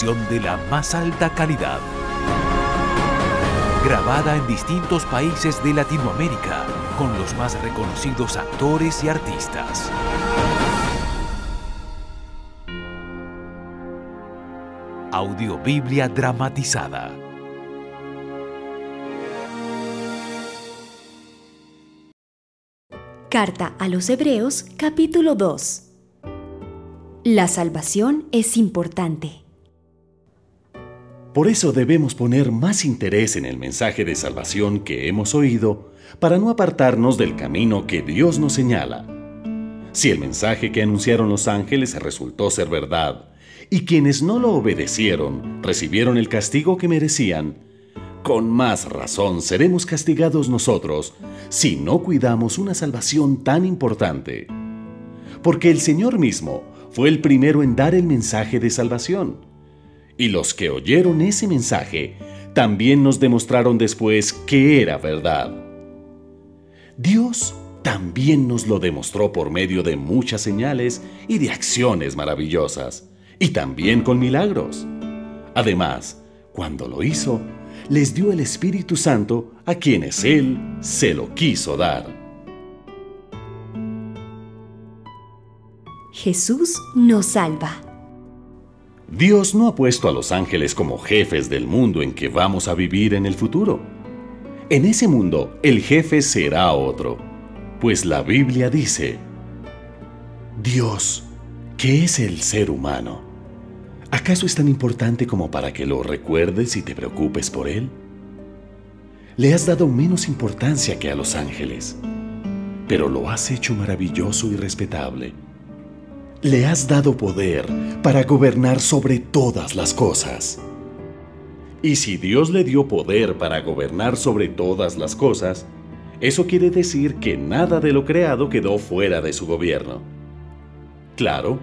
De la más alta calidad. Grabada en distintos países de Latinoamérica con los más reconocidos actores y artistas. Audiobiblia dramatizada. Carta a los Hebreos capítulo 2 La salvación es importante. Por eso debemos poner más interés en el mensaje de salvación que hemos oído para no apartarnos del camino que Dios nos señala. Si el mensaje que anunciaron los ángeles resultó ser verdad, y quienes no lo obedecieron recibieron el castigo que merecían, con más razón seremos castigados nosotros si no cuidamos una salvación tan importante. Porque el Señor mismo fue el primero en dar el mensaje de salvación y los que oyeron ese mensaje también nos demostraron después que era verdad. Dios también nos lo demostró por medio de muchas señales y de acciones maravillosas, y también con milagros. Además, cuando lo hizo, les dio el Espíritu Santo a quienes Él se lo quiso dar. Jesús nos salva. Dios no ha puesto a los ángeles como jefes del mundo en que vamos a vivir en el futuro. En ese mundo el jefe será otro, pues la Biblia dice, Dios, ¿qué es el ser humano? ¿Acaso es tan importante como para que lo recuerdes y te preocupes por él? Le has dado menos importancia que a los ángeles, pero lo has hecho maravilloso y respetable le has dado poder para gobernar sobre todas las cosas. Y si Dios le dio poder para gobernar sobre todas las cosas, eso quiere decir que nada de lo creado quedó fuera de su gobierno. Claro,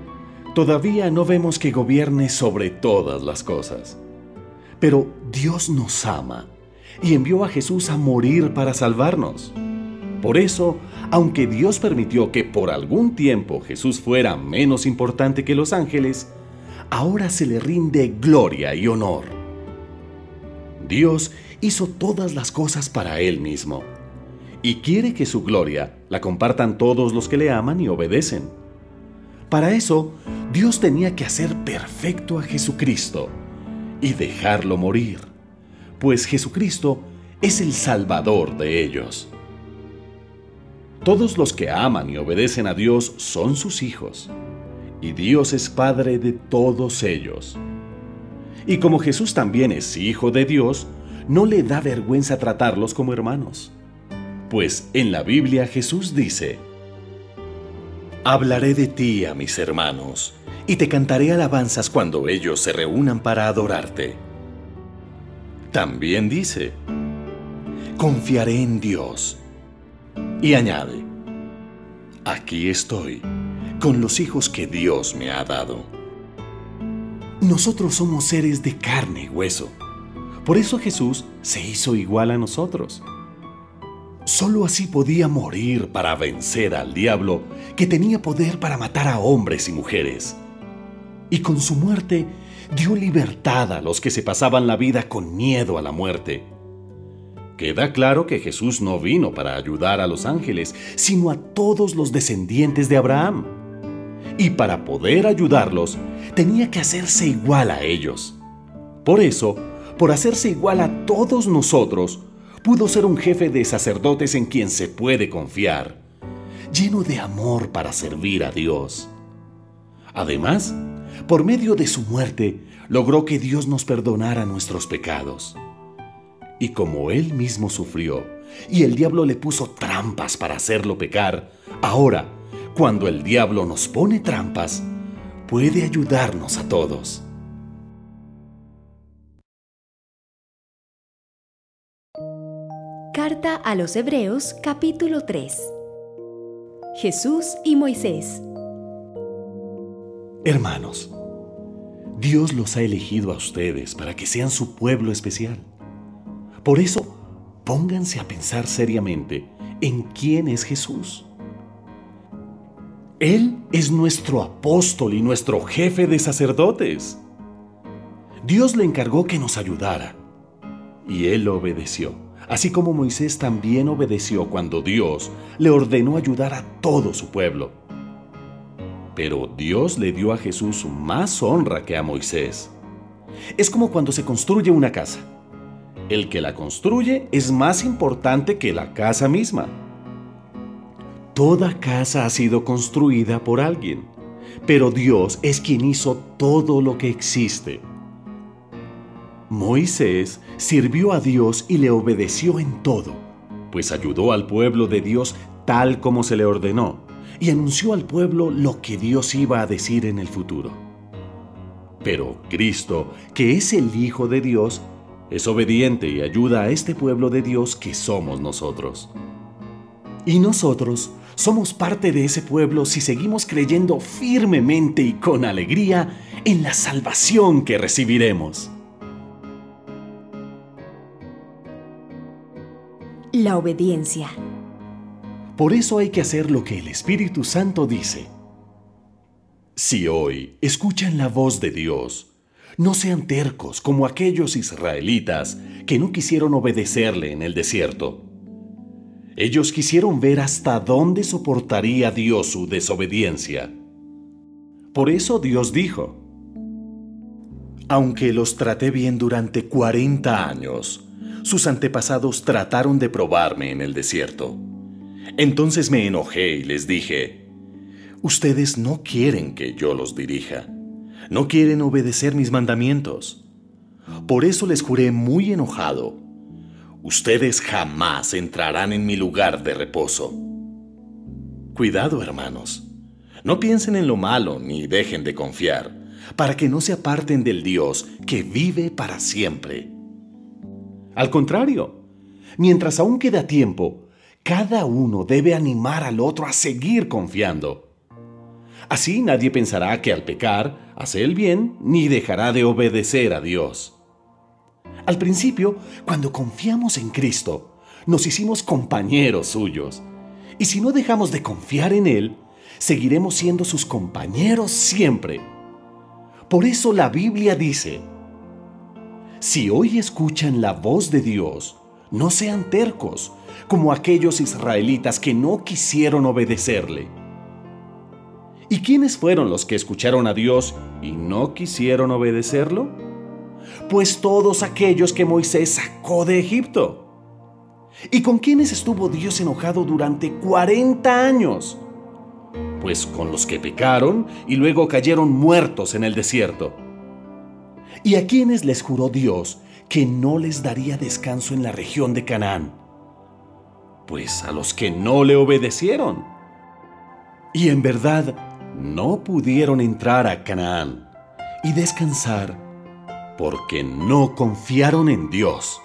todavía no vemos que gobierne sobre todas las cosas. Pero Dios nos ama y envió a Jesús a morir para salvarnos. Por eso, aunque Dios permitió que por algún tiempo Jesús fuera menos importante que los ángeles, ahora se le rinde gloria y honor. Dios hizo todas las cosas para Él mismo y quiere que su gloria la compartan todos los que le aman y obedecen. Para eso, Dios tenía que hacer perfecto a Jesucristo y dejarlo morir, pues Jesucristo es el Salvador de ellos. Todos los que aman y obedecen a Dios son sus hijos, y Dios es Padre de todos ellos. Y como Jesús también es Hijo de Dios, no le da vergüenza tratarlos como hermanos. Pues en la Biblia Jesús dice, Hablaré de ti a mis hermanos, y te cantaré alabanzas cuando ellos se reúnan para adorarte. También dice, Confiaré en Dios y añade, aquí estoy, con los hijos que Dios me ha dado. Nosotros somos seres de carne y hueso. Por eso Jesús se hizo igual a nosotros. Solo así podía morir para vencer al diablo que tenía poder para matar a hombres y mujeres. Y con su muerte dio libertad a los que se pasaban la vida con miedo a la muerte Queda claro que Jesús no vino para ayudar a los ángeles, sino a todos los descendientes de Abraham. Y para poder ayudarlos, tenía que hacerse igual a ellos. Por eso, por hacerse igual a todos nosotros, pudo ser un jefe de sacerdotes en quien se puede confiar, lleno de amor para servir a Dios. Además, por medio de su muerte, logró que Dios nos perdonara nuestros pecados. Y como Él mismo sufrió, y el diablo le puso trampas para hacerlo pecar, ahora, cuando el diablo nos pone trampas, puede ayudarnos a todos. Carta a los Hebreos capítulo 3 Jesús y Moisés Hermanos, Dios los ha elegido a ustedes para que sean su pueblo especial. Por eso, pónganse a pensar seriamente en quién es Jesús. Él es nuestro apóstol y nuestro jefe de sacerdotes. Dios le encargó que nos ayudara y él obedeció, así como Moisés también obedeció cuando Dios le ordenó ayudar a todo su pueblo. Pero Dios le dio a Jesús más honra que a Moisés. Es como cuando se construye una casa. El que la construye es más importante que la casa misma. Toda casa ha sido construida por alguien, pero Dios es quien hizo todo lo que existe. Moisés sirvió a Dios y le obedeció en todo, pues ayudó al pueblo de Dios tal como se le ordenó y anunció al pueblo lo que Dios iba a decir en el futuro. Pero Cristo, que es el Hijo de Dios, es obediente y ayuda a este pueblo de Dios que somos nosotros. Y nosotros somos parte de ese pueblo si seguimos creyendo firmemente y con alegría en la salvación que recibiremos. La obediencia. Por eso hay que hacer lo que el Espíritu Santo dice. Si hoy escuchan la voz de Dios, no sean tercos como aquellos israelitas que no quisieron obedecerle en el desierto. Ellos quisieron ver hasta dónde soportaría Dios su desobediencia. Por eso Dios dijo, Aunque los traté bien durante 40 años, sus antepasados trataron de probarme en el desierto. Entonces me enojé y les dije, Ustedes no quieren que yo los dirija, no quieren obedecer mis mandamientos. Por eso les juré muy enojado ustedes jamás entrarán en mi lugar de reposo. Cuidado, hermanos. No piensen en lo malo ni dejen de confiar, para que no se aparten del Dios que vive para siempre. Al contrario, mientras aún queda tiempo, cada uno debe animar al otro a seguir confiando. Así nadie pensará que al pecar hace el bien ni dejará de obedecer a Dios. Al principio, cuando confiamos en Cristo, nos hicimos compañeros suyos. Y si no dejamos de confiar en Él, seguiremos siendo sus compañeros siempre. Por eso la Biblia dice, si hoy escuchan la voz de Dios, no sean tercos, como aquellos israelitas que no quisieron obedecerle. ¿Y quiénes fueron los que escucharon a Dios y no quisieron obedecerlo? pues todos aquellos que Moisés sacó de Egipto. ¿Y con quiénes estuvo Dios enojado durante 40 años? Pues con los que pecaron y luego cayeron muertos en el desierto. ¿Y a quiénes les juró Dios que no les daría descanso en la región de Canaán? Pues a los que no le obedecieron. Y en verdad no pudieron entrar a Canaán y descansar porque no confiaron en Dios.